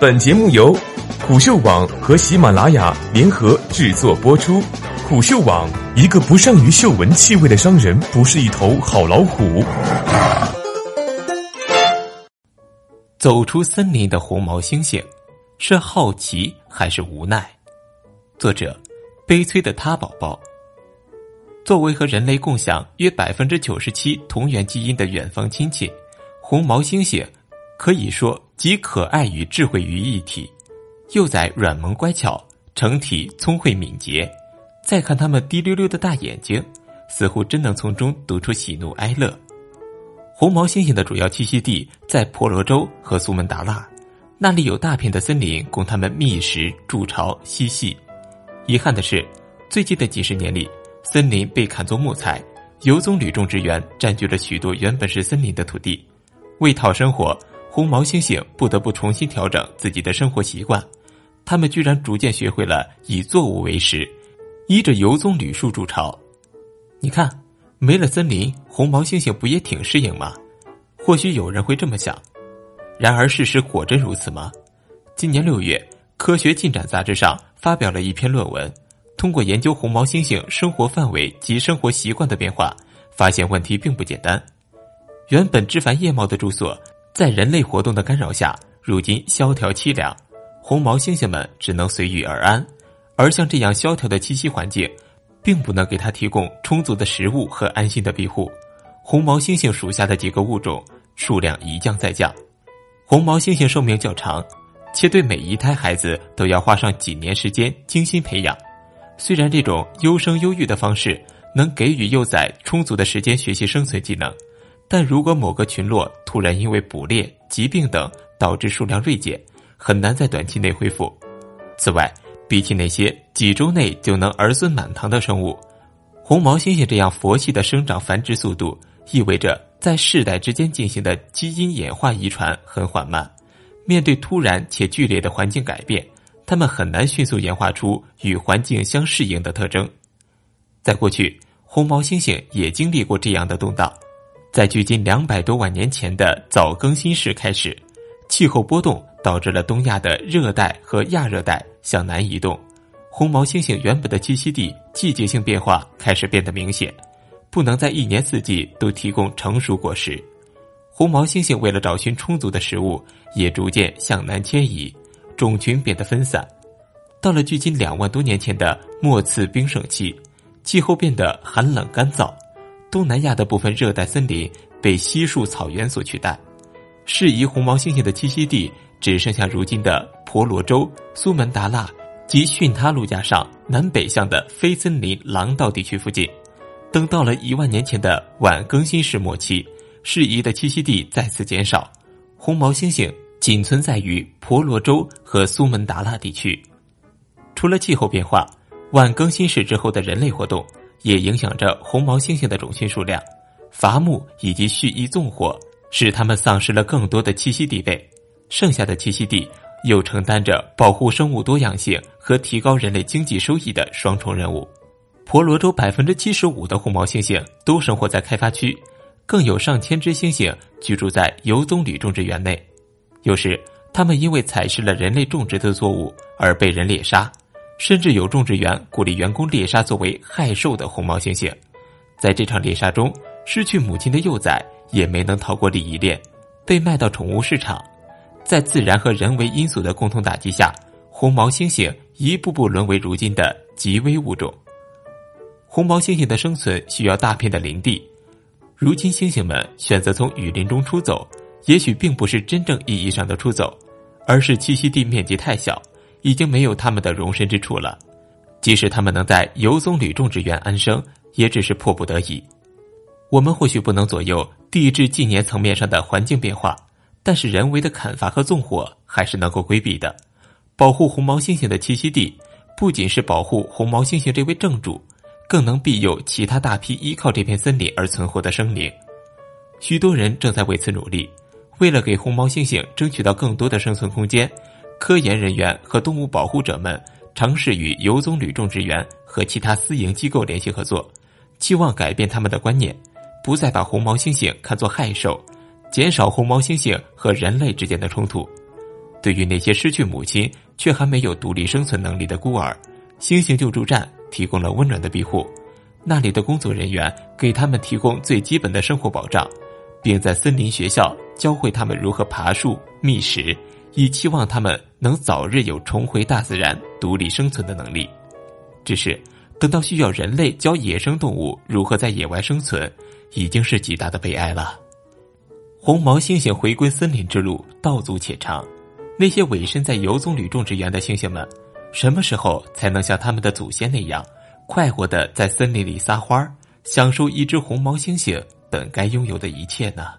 本节目由虎嗅网和喜马拉雅联合制作播出。虎嗅网：一个不善于嗅闻气味的商人，不是一头好老虎。走出森林的红毛猩猩，是好奇还是无奈？作者：悲催的他宝宝。作为和人类共享约百分之九十七同源基因的远方亲戚，红毛猩猩可以说集可爱与智慧于一体。幼崽软萌乖巧，成体聪慧敏捷。再看它们滴溜溜的大眼睛，似乎真能从中读出喜怒哀乐。红毛猩猩的主要栖息地在婆罗洲和苏门答腊，那里有大片的森林供它们觅食、筑巢、嬉戏。遗憾的是，最近的几十年里，森林被砍作木材，游棕榈种植园占据了许多原本是森林的土地。为讨生活，红毛猩猩不得不重新调整自己的生活习惯。它们居然逐渐学会了以作物为食，依着游棕榈树筑巢。你看。没了森林，红毛猩猩不也挺适应吗？或许有人会这么想，然而事实果真如此吗？今年六月，《科学进展》杂志上发表了一篇论文，通过研究红毛猩猩生活范围及生活习惯的变化，发现问题并不简单。原本枝繁叶茂的住所，在人类活动的干扰下，如今萧条凄凉，红毛猩猩们只能随遇而安。而像这样萧条的栖息环境。并不能给它提供充足的食物和安心的庇护，红毛猩猩属下的几个物种数量一降再降。红毛猩猩寿命较长，且对每一胎孩子都要花上几年时间精心培养。虽然这种优生优育的方式能给予幼崽充足的时间学习生存技能，但如果某个群落突然因为捕猎、疾病等导致数量锐减，很难在短期内恢复。此外，比起那些几周内就能儿孙满堂的生物，红毛猩猩这样佛系的生长繁殖速度，意味着在世代之间进行的基因演化遗传很缓慢。面对突然且剧烈的环境改变，它们很难迅速演化出与环境相适应的特征。在过去，红毛猩猩也经历过这样的动荡。在距今两百多万年前的早更新世开始，气候波动导致了东亚的热带和亚热带。向南移动，红毛猩猩原本的栖息地季节性变化开始变得明显，不能在一年四季都提供成熟果实。红毛猩猩为了找寻充足的食物，也逐渐向南迁移，种群变得分散。到了距今两万多年前的末次冰盛期，气候变得寒冷干燥，东南亚的部分热带森林被稀树草原所取代，适宜红毛猩猩的栖息地。只剩下如今的婆罗洲、苏门答腊及巽他陆架上南北向的非森林廊道地区附近。等到了一万年前的晚更新世末期，适宜的栖息地再次减少，红毛猩猩仅存在于婆罗洲和苏门答腊地区。除了气候变化，晚更新世之后的人类活动也影响着红毛猩猩的种群数量。伐木以及蓄意纵火，使它们丧失了更多的栖息地位。剩下的栖息地又承担着保护生物多样性和提高人类经济收益的双重任务。婆罗洲百分之七十五的红毛猩猩都生活在开发区，更有上千只猩猩居住在游棕榈种植园内。有时，它们因为采食了人类种植的作物而被人猎杀，甚至有种植园鼓励员工猎杀作为害兽的红毛猩猩。在这场猎杀中，失去母亲的幼崽也没能逃过利益链，被卖到宠物市场。在自然和人为因素的共同打击下，红毛猩猩一步步沦为如今的极危物种。红毛猩猩的生存需要大片的林地，如今猩猩们选择从雨林中出走，也许并不是真正意义上的出走，而是栖息地面积太小，已经没有它们的容身之处了。即使它们能在游棕榈种植园安生，也只是迫不得已。我们或许不能左右地质纪年层面上的环境变化。但是人为的砍伐和纵火还是能够规避的。保护红毛猩猩的栖息地，不仅是保护红毛猩猩这位正主，更能庇佑其他大批依靠这片森林而存活的生灵。许多人正在为此努力。为了给红毛猩猩争取到更多的生存空间，科研人员和动物保护者们尝试与游棕榈种植园和其他私营机构联系合作，期望改变他们的观念，不再把红毛猩猩看作害兽。减少红毛猩猩和人类之间的冲突。对于那些失去母亲却还没有独立生存能力的孤儿，猩猩救助站提供了温暖的庇护。那里的工作人员给他们提供最基本的生活保障，并在森林学校教会他们如何爬树、觅食，以期望他们能早日有重回大自然、独立生存的能力。只是，等到需要人类教野生动物如何在野外生存，已经是极大的悲哀了。红毛猩猩回归森林之路道阻且长，那些委身在游棕榈种植园的猩猩们，什么时候才能像他们的祖先那样？快活的在森林里撒欢儿，享受一只红毛猩猩本该拥有的一切呢？